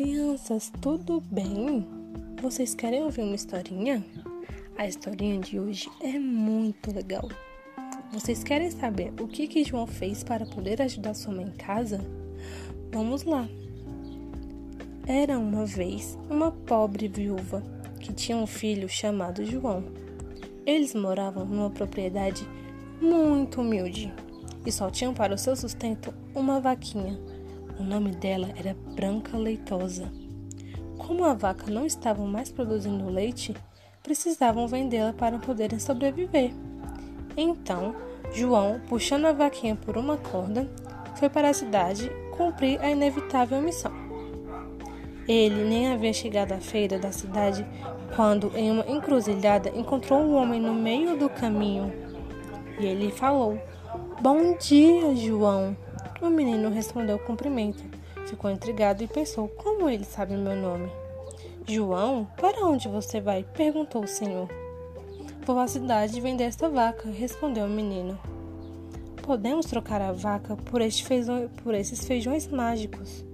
crianças, tudo bem? Vocês querem ouvir uma historinha? A historinha de hoje é muito legal. Vocês querem saber o que, que João fez para poder ajudar sua mãe em casa? Vamos lá! Era uma vez uma pobre viúva que tinha um filho chamado João. Eles moravam numa propriedade muito humilde e só tinham para o seu sustento uma vaquinha o nome dela era Branca Leitosa. Como a vaca não estava mais produzindo leite, precisavam vendê-la para poderem sobreviver. Então, João, puxando a vaquinha por uma corda, foi para a cidade cumprir a inevitável missão. Ele nem havia chegado à feira da cidade quando, em uma encruzilhada, encontrou um homem no meio do caminho. E ele falou: Bom dia, João. O menino respondeu o cumprimento. Ficou intrigado e pensou: como ele sabe meu nome? João, para onde você vai? perguntou o senhor. Vou à cidade vender esta vaca, respondeu o menino. Podemos trocar a vaca por, este feijão, por esses feijões mágicos.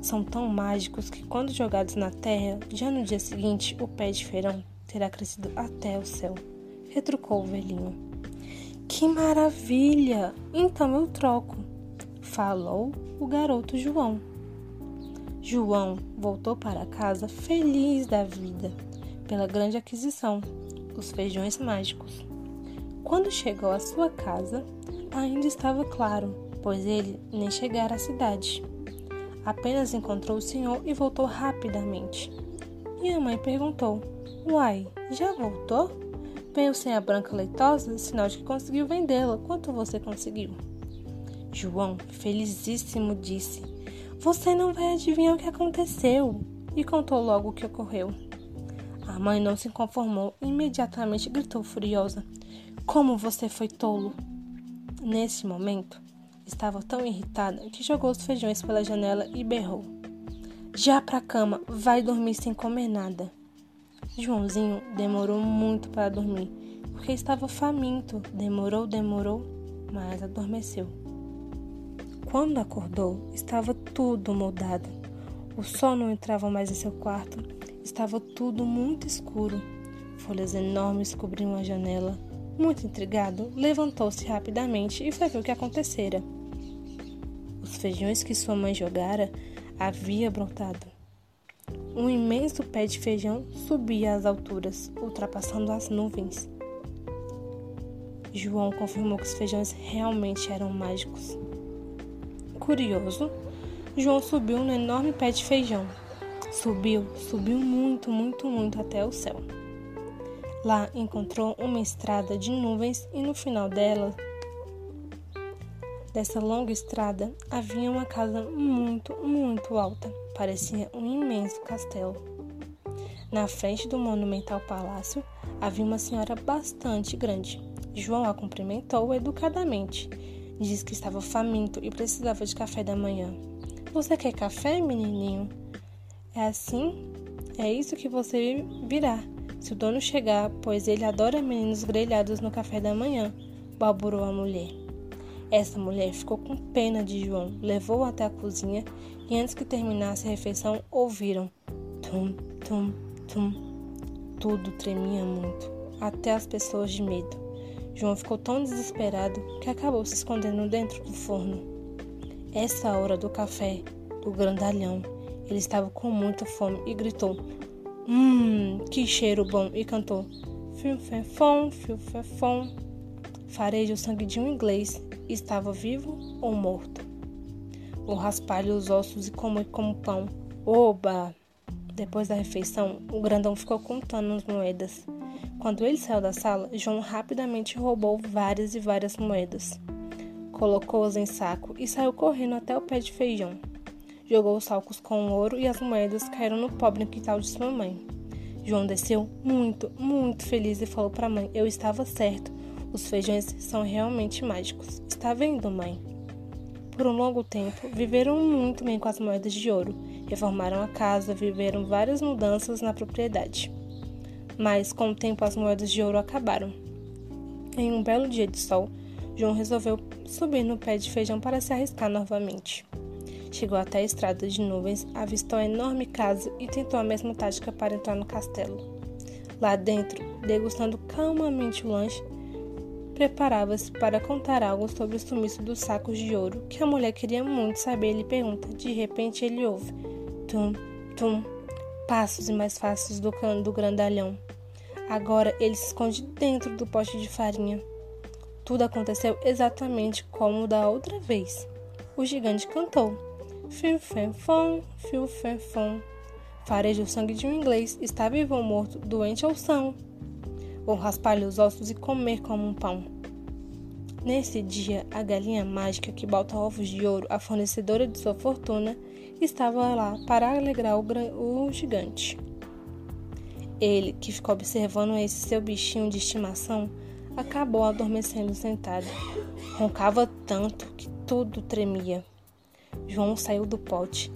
São tão mágicos que, quando jogados na terra, já no dia seguinte o pé de feirão terá crescido até o céu, retrucou o velhinho. Que maravilha! Então eu troco falou o garoto João. João voltou para casa feliz da vida pela grande aquisição, os feijões mágicos. Quando chegou à sua casa, ainda estava claro, pois ele nem chegara à cidade. Apenas encontrou o senhor e voltou rapidamente. E a mãe perguntou: Uai, já voltou? Veio sem a branca leitosa, sinal de que conseguiu vendê-la. Quanto você conseguiu? João, felizíssimo, disse: Você não vai adivinhar o que aconteceu. E contou logo o que ocorreu. A mãe não se conformou e imediatamente gritou furiosa: Como você foi tolo! Nesse momento, estava tão irritada que jogou os feijões pela janela e berrou: Já pra cama, vai dormir sem comer nada. Joãozinho demorou muito para dormir, porque estava faminto. Demorou, demorou, mas adormeceu. Quando acordou, estava tudo mudado. O sol não entrava mais em seu quarto, estava tudo muito escuro. Folhas enormes cobriam a janela. Muito intrigado, levantou-se rapidamente e foi ver o que acontecera. Os feijões que sua mãe jogara havia brotado. Um imenso pé de feijão subia às alturas, ultrapassando as nuvens. João confirmou que os feijões realmente eram mágicos. Curioso, João subiu no enorme pé de feijão. Subiu, subiu muito, muito, muito até o céu. Lá encontrou uma estrada de nuvens e no final dela, dessa longa estrada, havia uma casa muito, muito alta. Parecia um imenso castelo. Na frente do monumental palácio havia uma senhora bastante grande. João a cumprimentou educadamente Disse que estava faminto e precisava de café da manhã. Você quer café, menininho? É assim? É isso que você virá. Se o dono chegar, pois ele adora meninos grelhados no café da manhã, balburou a mulher. Essa mulher ficou com pena de João, levou-o até a cozinha e antes que terminasse a refeição, ouviram tum, tum, tum. Tudo tremia muito, até as pessoas de medo. João ficou tão desesperado que acabou se escondendo dentro do forno. Essa hora do café, do grandalhão, ele estava com muita fome e gritou: Hum, que cheiro bom! E cantou: fio fefom. Farei o sangue de um inglês. Estava vivo ou morto? Vou raspar-lhe os ossos e comer como pão. Oba! Depois da refeição, o grandão ficou contando as moedas. Quando ele saiu da sala, João rapidamente roubou várias e várias moedas. Colocou-as em saco e saiu correndo até o pé de feijão. Jogou os salcos com ouro e as moedas caíram no pobre quintal de sua mãe. João desceu muito, muito feliz e falou para a mãe: Eu estava certo. Os feijões são realmente mágicos. Está vendo, mãe? Por um longo tempo, viveram muito bem com as moedas de ouro. Reformaram a casa, viveram várias mudanças na propriedade mas com o tempo as moedas de ouro acabaram. Em um belo dia de sol, João resolveu subir no pé de feijão para se arriscar novamente. Chegou até a estrada de nuvens, avistou a enorme casa e tentou a mesma tática para entrar no castelo. Lá dentro, degustando calmamente o lanche, preparava-se para contar algo sobre o sumiço dos sacos de ouro que a mulher queria muito saber. Ele pergunta. De repente, ele ouve: tum, tum, passos e mais passos do do grandalhão. Agora ele se esconde dentro do pote de farinha. Tudo aconteceu exatamente como da outra vez. O gigante cantou. Fiu, fem, fom, fiu, fem, fom. Fareja o sangue de um inglês, está vivo ou morto, doente ou são. Vou raspar-lhe os ossos e comer como um pão. Nesse dia, a galinha mágica que bota ovos de ouro, a fornecedora de sua fortuna, estava lá para alegrar o, o gigante. Ele, que ficou observando esse seu bichinho de estimação, acabou adormecendo sentado. Roncava tanto que tudo tremia. João saiu do pote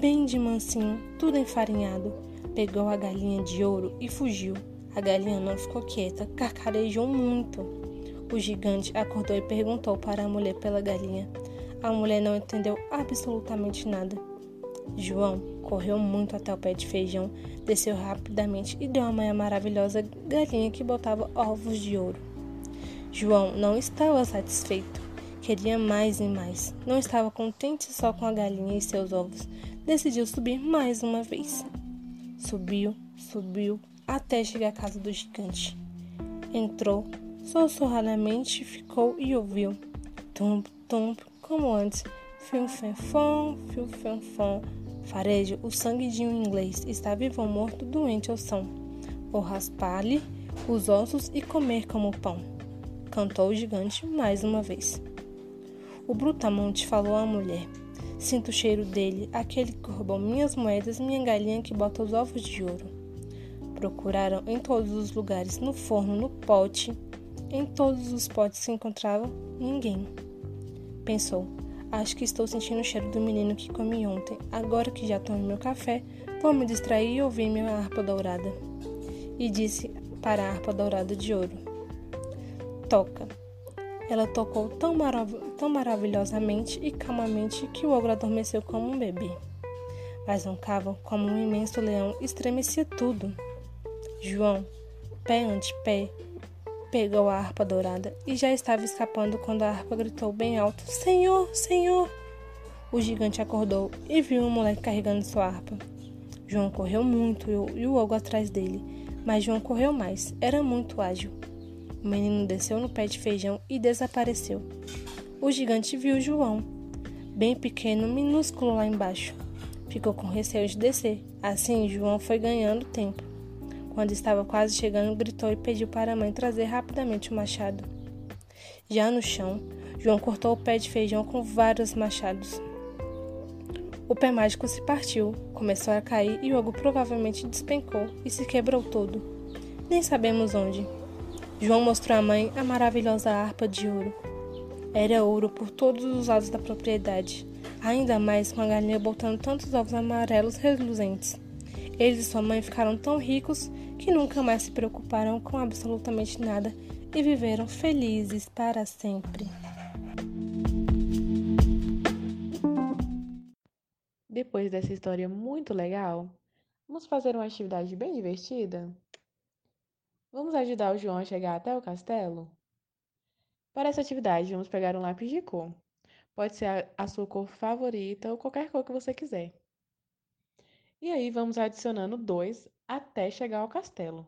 bem de mansinho, tudo enfarinhado. Pegou a galinha de ouro e fugiu. A galinha não ficou quieta, carcarejou muito. O gigante acordou e perguntou para a mulher pela galinha. A mulher não entendeu absolutamente nada. João correu muito até o pé de feijão, desceu rapidamente e deu a mãe a maravilhosa galinha que botava ovos de ouro. João não estava satisfeito. Queria mais e mais. Não estava contente só com a galinha e seus ovos decidiu subir mais uma vez. Subiu, subiu, até chegar à casa do gigante. Entrou, sussurradamente ficou e ouviu. Tump, tump, como antes. Fem, fom. Farejo, o sangue de um inglês, está vivo ou morto, doente ou são. Vou raspar-lhe os ossos e comer como pão. Cantou o gigante mais uma vez. O brutamonte falou à mulher. Sinto o cheiro dele, aquele que roubou minhas moedas, minha galinha que bota os ovos de ouro. Procuraram em todos os lugares, no forno, no pote, em todos os potes se encontravam ninguém. Pensou: Acho que estou sentindo o cheiro do menino que comi ontem. Agora que já tomei meu café, vou me distrair e ouvir minha harpa dourada. E disse para a harpa dourada de ouro: Toca. Ela tocou tão, marav tão maravilhosamente e calmamente que o ogro adormeceu como um bebê. Mas roncava como um imenso leão, estremecia tudo. João, pé ante pé, pegou a harpa dourada e já estava escapando quando a harpa gritou bem alto: Senhor, Senhor! O gigante acordou e viu o moleque carregando sua harpa. João correu muito e o ogro atrás dele, mas João correu mais, era muito ágil. O menino desceu no pé de feijão e desapareceu. O gigante viu João, bem pequeno, minúsculo lá embaixo. Ficou com receio de descer. Assim, João foi ganhando tempo. Quando estava quase chegando, gritou e pediu para a mãe trazer rapidamente o machado. Já no chão, João cortou o pé de feijão com vários machados. O pé mágico se partiu, começou a cair e o ogro provavelmente despencou e se quebrou todo. Nem sabemos onde. João mostrou à mãe a maravilhosa harpa de ouro. Era ouro por todos os lados da propriedade, ainda mais com a galinha botando tantos ovos amarelos reluzentes. Eles e sua mãe ficaram tão ricos que nunca mais se preocuparam com absolutamente nada e viveram felizes para sempre. Depois dessa história muito legal, vamos fazer uma atividade bem divertida? Vamos ajudar o João a chegar até o castelo? Para essa atividade, vamos pegar um lápis de cor. Pode ser a, sua cor favorita ou qualquer cor que você quiser. E aí vamos adicionando dois até chegar ao castelo.